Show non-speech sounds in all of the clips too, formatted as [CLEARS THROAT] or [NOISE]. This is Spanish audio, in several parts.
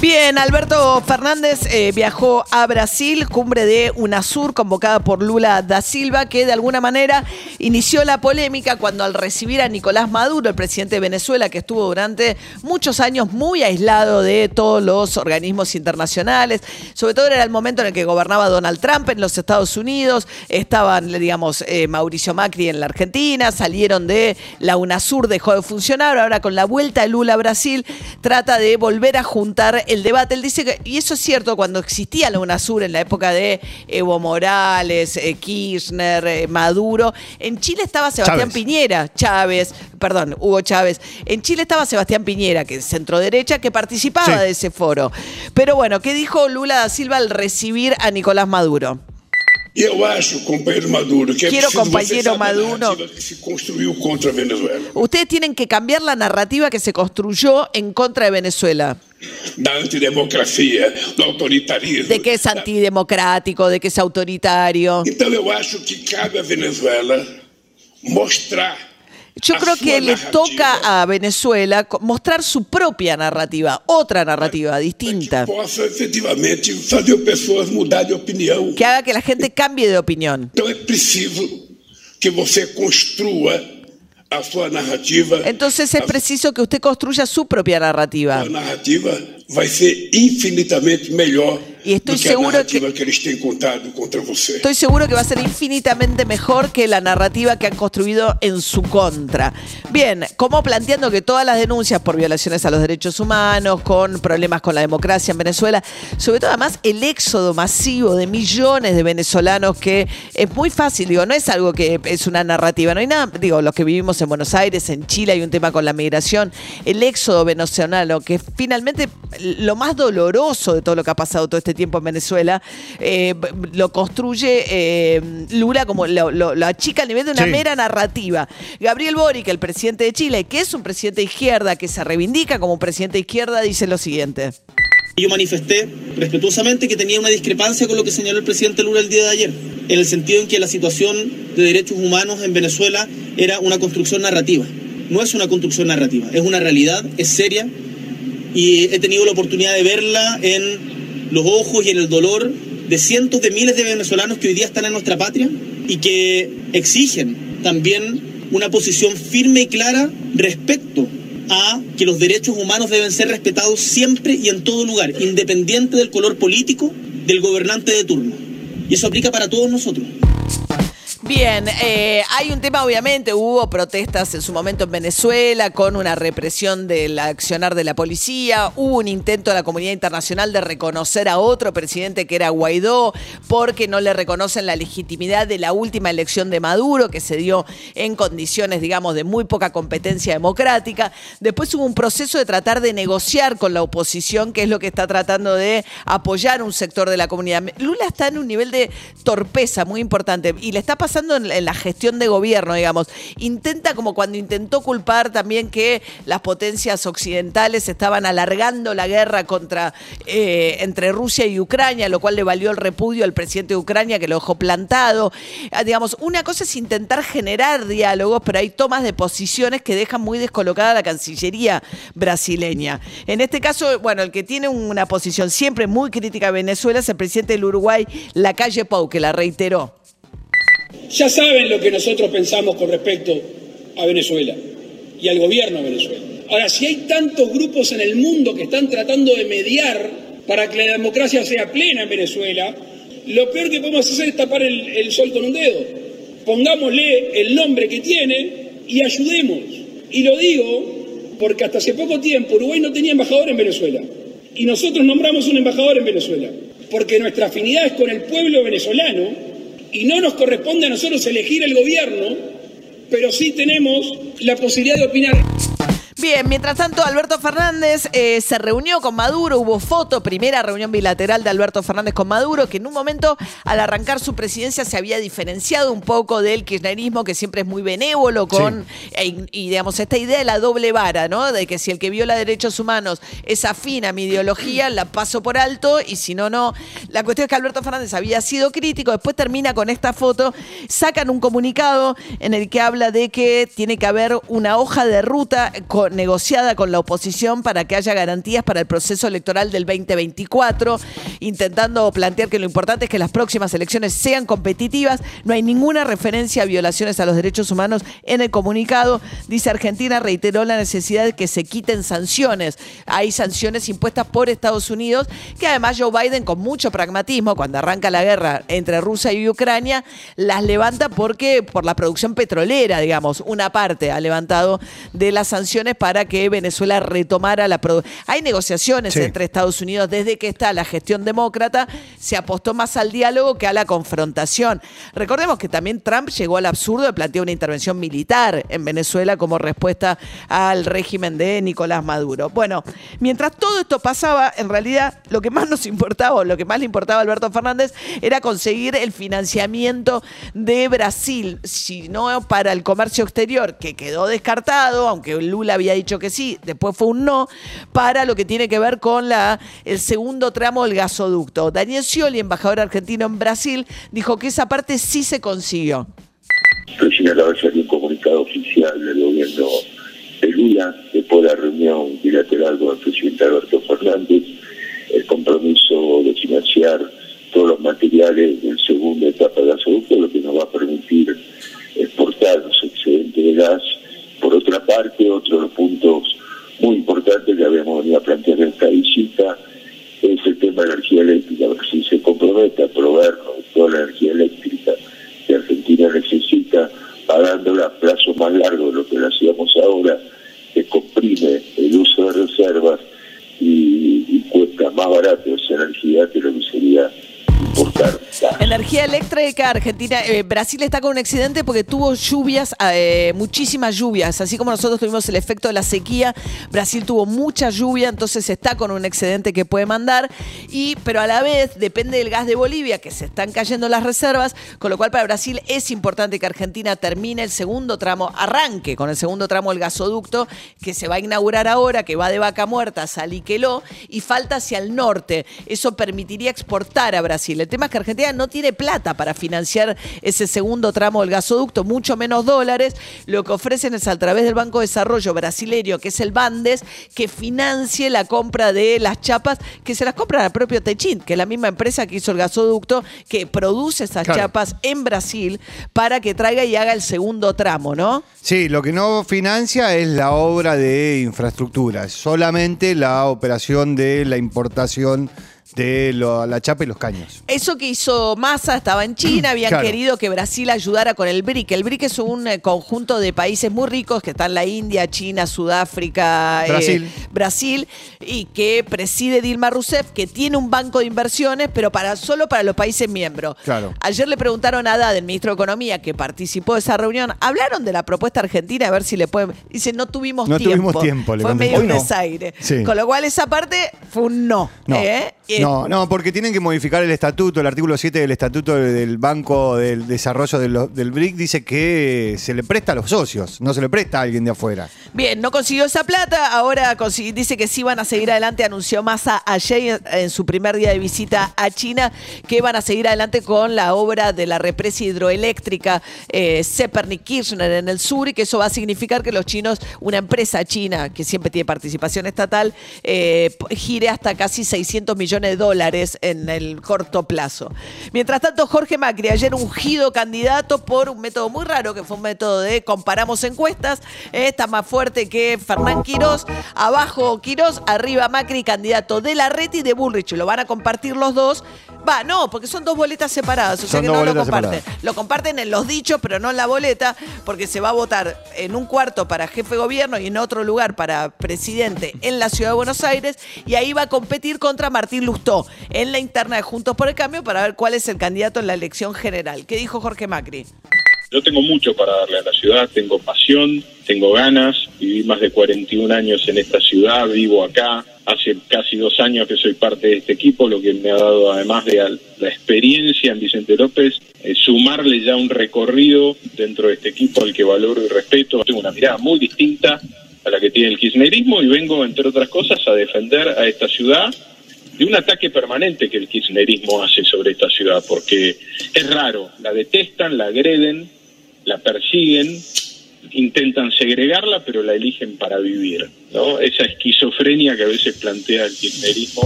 Bien, Alberto Fernández eh, viajó a Brasil, cumbre de UNASUR convocada por Lula da Silva, que de alguna manera inició la polémica cuando al recibir a Nicolás Maduro, el presidente de Venezuela, que estuvo durante muchos años muy aislado de todos los organismos internacionales, sobre todo era el momento en el que gobernaba Donald Trump en los Estados Unidos, estaban, digamos, eh, Mauricio Macri en la Argentina, salieron de la UNASUR, dejó de funcionar, ahora con la vuelta de Lula a Brasil trata de volver a juntar el debate. Él dice que, y eso es cierto, cuando existía la UNASUR en la época de Evo Morales, eh, Kirchner, eh, Maduro, en Chile estaba Sebastián Piñera, Chávez, perdón, Hugo Chávez. En Chile estaba Sebastián Piñera, que es centro derecha, que participaba de ese foro. Pero bueno, ¿qué dijo Lula da Silva al recibir a Nicolás Maduro? Eu acho, companheiro Maduro, que Quiero, compañero Maduro. que se construiu contra Venezuela. Ustedes tienen que cambiar la narrativa que se construyó en contra de Venezuela. Da antidemocracia, do autoritarismo. De que es antidemocrático, de que es autoritario. Então eu acho que cabe a Venezuela mostrar Yo creo que le toca a Venezuela mostrar su propia narrativa, otra narrativa distinta, fazer pessoas mudar de opinião. que haga que la gente cambie de opinión. Então é preciso que você construa a sua narrativa. Entonces es preciso que usted construya su propia narrativa. narrativa vai ser infinitamente melhor E estou do que a seguro narrativa que... eles têm contado contra você. Estoy seguro que va a ser infinitamente mejor que la narrativa que han construido en su contra. Bien, como planteando que todas las denuncias por violaciones a los derechos humanos, con problemas con la democracia en Venezuela, sobre todo además el éxodo masivo de millones de venezolanos que es muy fácil, digo, no es algo que es una narrativa, no hay nada, digo, los que vivimos en Buenos Aires, en Chile hay un tema con la migración, el éxodo venezolano, que finalmente lo más doloroso de todo lo que ha pasado todo este tiempo en Venezuela, eh, lo construye eh, Lula como lo, lo- lo achica a nivel de una Sí. mera narrativa. Gabriel Boric, el presidente de Chile, que es un presidente de izquierda, que se reivindica como un presidente de izquierda, dice lo siguiente. Yo manifesté respetuosamente que tenía una discrepancia con lo que señaló el presidente Lula el día de ayer, en el sentido en que la situación de derechos humanos en Venezuela era una construcción narrativa. No es una construcción narrativa, es una realidad, es seria y he tenido la oportunidad de verla en los ojos y en el dolor de cientos de miles de venezolanos que hoy día están en nuestra patria y que exigen también una posición firme y clara respecto a que los derechos humanos deben ser respetados siempre y en todo lugar, independiente del color político del gobernante de turno. Y eso aplica para todos nosotros. Bien, eh, hay un tema, obviamente, hubo protestas en su momento en Venezuela con una represión del accionar de la policía, hubo un intento de la comunidad internacional de reconocer a otro presidente que era Guaidó, porque no le reconocen la legitimidad de la última elección de Maduro, que se dio en condiciones, digamos, de muy poca competencia democrática. Después hubo un proceso de tratar de negociar con la oposición, que es lo que está tratando de apoyar un sector de la comunidad. Lula está en un nivel de torpeza muy importante y le está pasando en, la gestión de gobierno, digamos. Intenta, como cuando intentó culpar también que las potencias occidentales estaban alargando la guerra contra eh, entre Rusia y Ucrania, lo cual le valió el repudio al presidente de Ucrania que lo dejó plantado. Ah, digamos, una cosa es intentar generar diálogos, pero hay tomas de posiciones que dejan muy descolocada la Cancillería brasileña. En este caso, bueno, el que tiene una posición siempre muy crítica a Venezuela es el presidente del Uruguay, Lacalle Pou, que la reiteró. Ya saben lo que nosotros pensamos con respecto a Venezuela y al gobierno de Venezuela. Ahora, si hay tantos grupos en el mundo que están tratando de mediar para que la democracia sea plena en Venezuela, lo peor que podemos hacer es tapar el, sol con un dedo. Pongámosle el nombre que tiene y ayudemos. Y lo digo porque hasta hace poco tiempo Uruguay no tenía embajador en Venezuela. Y nosotros nombramos un embajador en Venezuela. Porque nuestra afinidad es con el pueblo venezolano y no nos corresponde a nosotros elegir el gobierno, pero sí tenemos la posibilidad de opinar. Bien, mientras tanto, Alberto Fernández eh, se reunió con Maduro, hubo foto, primera reunión bilateral de Alberto Fernández con Maduro, que en un momento, al arrancar su presidencia, se había diferenciado un poco del kirchnerismo, que siempre es muy benévolo, con, e- y digamos, esta idea de la doble vara, ¿no? De que si el que viola derechos humanos es afín a mi ideología, la paso por alto, y si no, no. La cuestión es que Alberto Fernández había sido crítico, después termina con esta foto, sacan un comunicado en el que habla de que tiene que haber una hoja de ruta co- negociada con la oposición para que haya garantías para el proceso electoral del 2024, intentando plantear que lo importante es que las próximas elecciones sean competitivas. No hay ninguna referencia a violaciones a los derechos humanos en el comunicado. Dice Argentina reiteró la necesidad de que se quiten sanciones. Hay sanciones impuestas por Estados Unidos, que además Joe Biden con mucho pragmatismo, cuando arranca la guerra entre Rusia y Ucrania, las levanta porque por la producción petrolera, digamos, una parte ha levantado de las sanciones para que Venezuela retomara la producción. Hay negociaciones Sí. entre Estados Unidos desde que está la gestión demócrata, se apostó más al diálogo que a la confrontación. Recordemos que también Trump llegó al absurdo de plantear una intervención militar en Venezuela como respuesta al régimen de Nicolás Maduro. Bueno, mientras todo esto pasaba, en realidad lo que más nos importaba, o lo que más le importaba a Alberto Fernández, era conseguir el financiamiento de Brasil, si no para el comercio exterior, que quedó descartado, aunque Lula había dicho que sí, después fue un no, para lo que tiene que ver con la, el segundo tramo del gasoducto. Daniel Scioli, embajador argentino en Brasil, dijo que esa parte sí se consiguió. Recién acaba de salir un comunicado oficial del gobierno de Lula después de la reunión bilateral con el presidente Alberto Fernández, el compromiso de financiar todos los materiales del segundo etapa de gasoducto, lo que nos va a permitir exportar los excedentes de gas. Por otra parte, otro de los puntos muy importantes que habíamos venido a plantear en esta visita es el tema de la energía eléctrica. Brasil se compromete a proveernos toda la energía eléctrica que Argentina necesita, pagándola a plazo más largo de lo que lo hacíamos ahora, que comprime el uso de reservas y, y cuesta más barato esa energía que lo que sería. Energía eléctrica, Argentina, eh, Brasil está con un excedente porque tuvo lluvias, eh, muchísimas lluvias, así como nosotros tuvimos el efecto de la sequía, Brasil tuvo mucha lluvia, entonces está con un excedente que puede mandar, y, pero a la vez depende del gas de Bolivia, que se están cayendo las reservas, con lo cual para Brasil es importante que Argentina termine el segundo tramo, arranque con el segundo tramo del gasoducto, que se va a inaugurar ahora, que va de Vaca Muerta a Saliqueló, y falta hacia el norte. Eso permitiría exportar a Brasil. El tema es que Argentina no tiene plata para financiar ese segundo tramo del gasoducto, mucho menos dólares. Lo que ofrecen es a través del Banco de Desarrollo Brasileño, que es el Bandes, que financie la compra de las chapas, que se las compra al propio Techint, que es la misma empresa que hizo el gasoducto, que produce esas Claro. chapas en Brasil para que traiga y haga el segundo tramo, ¿no? Sí, lo que no financia es la obra de infraestructura, es solamente la operación de la importación de lo- la chapa y los caños. Eso que hizo Massa estaba en China, [CLEARS THROAT] habían Claro. querido que Brasil ayudara con el BRIC. El BRIC es un eh, conjunto de países muy ricos que están la India, China, Sudáfrica, eh, Brasil. Brasil, y que preside Dilma Rousseff, que tiene un banco de inversiones, pero para solo para los países miembros. Claro. Ayer le preguntaron a Haddad, el ministro de Economía, que participó de esa reunión, hablaron de la propuesta argentina, a ver si le pueden... Dice, no tuvimos No tiempo. tuvimos tiempo, le Fue contestó. medio un Hoy no. desaire. Sí. Con lo cual esa parte fue un no. No, ¿eh? No, no, porque tienen que modificar el estatuto, el artículo 7 del estatuto del Banco del Desarrollo de lo- del BRIC dice que se le presta a los socios, no se le presta a alguien de afuera. Bien, no consiguió esa plata, ahora dice que sí van a seguir adelante, anunció Massa ayer en, su primer día de visita a China, que van a seguir adelante con la obra de la represa hidroeléctrica eh, Zepernik-Kirchner en el sur y que eso va a significar que los chinos, una empresa china que siempre tiene participación estatal, eh, gire hasta casi 600 millones de dólares en el corto plazo. Mientras tanto, Jorge Macri, ayer ungido candidato por un método muy raro, que fue un método de comparamos encuestas, está más fuerte que Fernán Quirós, abajo Quirós, arriba Macri, candidato de la red y de Bullrich, lo van a compartir los dos. Va, no, porque son dos boletas separadas, o sea Son que no lo comparten. separadas. Lo comparten en los dichos, pero no en la boleta, porque se va a votar en un cuarto para jefe de gobierno y en otro lugar para presidente en la ciudad de Buenos Aires, y ahí va a competir contra Martín En la interna de Juntos por el Cambio para ver cuál es el candidato en la elección general. ¿Qué dijo Jorge Macri? Yo tengo mucho para darle a la ciudad, tengo pasión, tengo ganas, viví más de 41 años en esta ciudad, vivo acá, hace casi dos años que soy parte de este equipo, lo que me ha dado además de la experiencia en Vicente López, eh, sumarle ya un recorrido dentro de este equipo al que valoro y respeto. Tengo una mirada muy distinta a la que tiene el kirchnerismo y vengo, entre otras cosas, a defender a esta ciudad de un ataque permanente que el kirchnerismo hace sobre esta ciudad, porque es raro, la detestan, la agreden, la persiguen, intentan segregarla, pero la eligen para vivir, ¿no? Esa esquizofrenia que a veces plantea el kirchnerismo.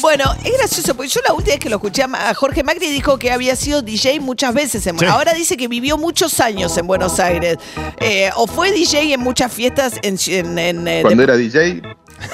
Bueno, es gracioso, porque yo la última vez que lo escuché a Jorge Macri dijo que había sido DJ muchas veces. En, Sí. Ahora dice que vivió muchos años en Buenos Aires. Eh, o fue DJ en muchas fiestas en... en- en, Cuando de- era DJ,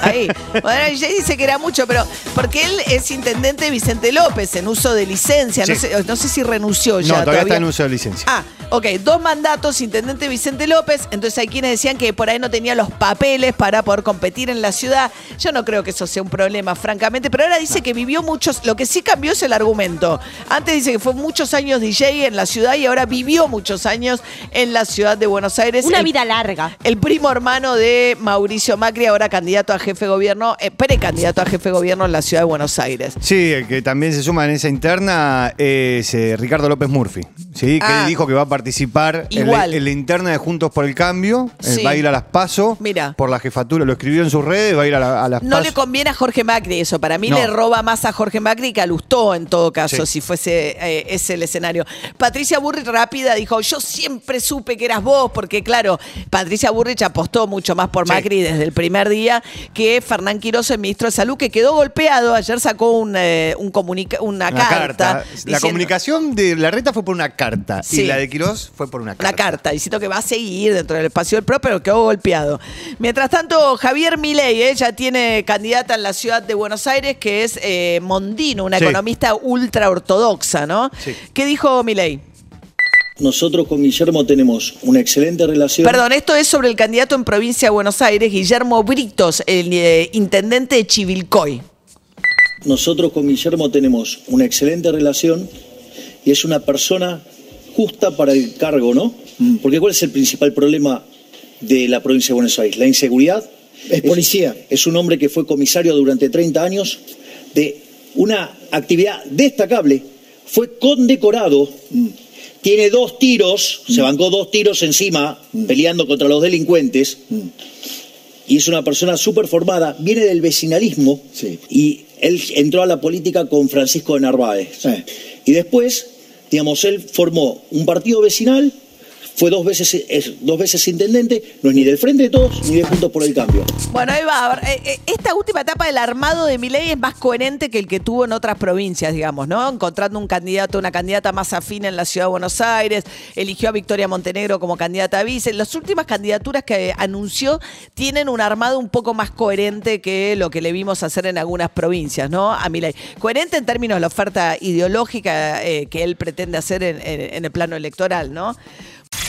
Ahí. Era DJ dice que era mucho, pero porque él es intendente de Vicente López en uso de licencia. No, sé, no sé si renunció ya. No, todavía está en uso de licencia. Ah, ok, dos mandatos, intendente Vicente López, entonces hay quienes decían que por ahí no tenía los papeles para poder competir en la ciudad. Yo no creo que eso sea un problema, francamente, pero ahora dice que vivió muchos, lo que sí cambió es el argumento. Antes dice que fue muchos años DJ en la ciudad y ahora vivió muchos años en la ciudad de Buenos Aires. Una El- vida larga. el primo hermano de Mauricio Macri, ahora candidato a jefe de gobierno, eh, precandidato a jefe de gobierno en la ciudad de Buenos Aires. Sí, el que también se suma en esa interna es eh, Ricardo López Murphy. Sí, que Ah. dijo que va a participar en Igual. la, en la interna de Juntos por el Cambio. eh, Sí. va a ir a las PASO Mira. por la jefatura. Lo escribió en sus redes, va a ir a, la- a las No PASO. le conviene a Jorge Macri eso. Para mí No. le roba más a Jorge Macri que a Lustó en todo caso, Sí. si fuese eh, ese el escenario. Patricia Burrich rápida dijo, yo siempre supe que eras vos, porque claro, Patricia Burrich apostó mucho más por Sí. Macri desde el primer día que Fernán Quiroz, el ministro de Salud, que quedó golpeado. Ayer sacó un, eh, un comunica- una, Una carta. La diciendo- comunicación de la reta fue por una carta Sí. y la de Quirós fue por una carta. Una carta diciendo que va a seguir dentro del espacio del PRO, pero quedó golpeado. Mientras tanto, Javier Milei eh, ya tiene candidata en la ciudad de Buenos Aires, que es eh, Mondino, una Sí. economista ultra ortodoxa, ¿no? Sí. ¿Qué dijo Milei? Nosotros con Guillermo tenemos una excelente relación. Perdón, esto es sobre el candidato en provincia de Buenos Aires, Guillermo Britos, el eh, intendente de Chivilcoy. Nosotros con Guillermo tenemos una excelente relación y es una persona justa para el cargo, ¿no? Porque ¿cuál es el principal problema de la provincia de Buenos Aires? La inseguridad. Es policía. Es, un hombre que fue comisario durante 30 años de una actividad destacable. Fue condecorado. Tiene dos tiros, se bancó dos tiros encima peleando contra los delincuentes. Y es una persona súper formada, viene del vecinalismo y él entró a la política con Francisco de Narváez. Y después, digamos, él formó un partido vecinal, fue dos veces, es dos veces intendente, no es ni del Frente de Todos ni de Juntos por el Cambio. Bueno, ahí va. eh, eh, Esta última etapa del armado de Milei es más coherente que el que tuvo en otras provincias, digamos, ¿no? Encontrando un candidato, una candidata más afín en la ciudad de Buenos Aires, eligió a Victoria Montenegro como candidata a vice. Las últimas candidaturas que anunció tienen un armado un poco más coherente que lo que le vimos hacer en algunas provincias, ¿no? A Milei. Coherente en términos de la oferta ideológica eh, que él pretende hacer en el plano electoral, ¿no?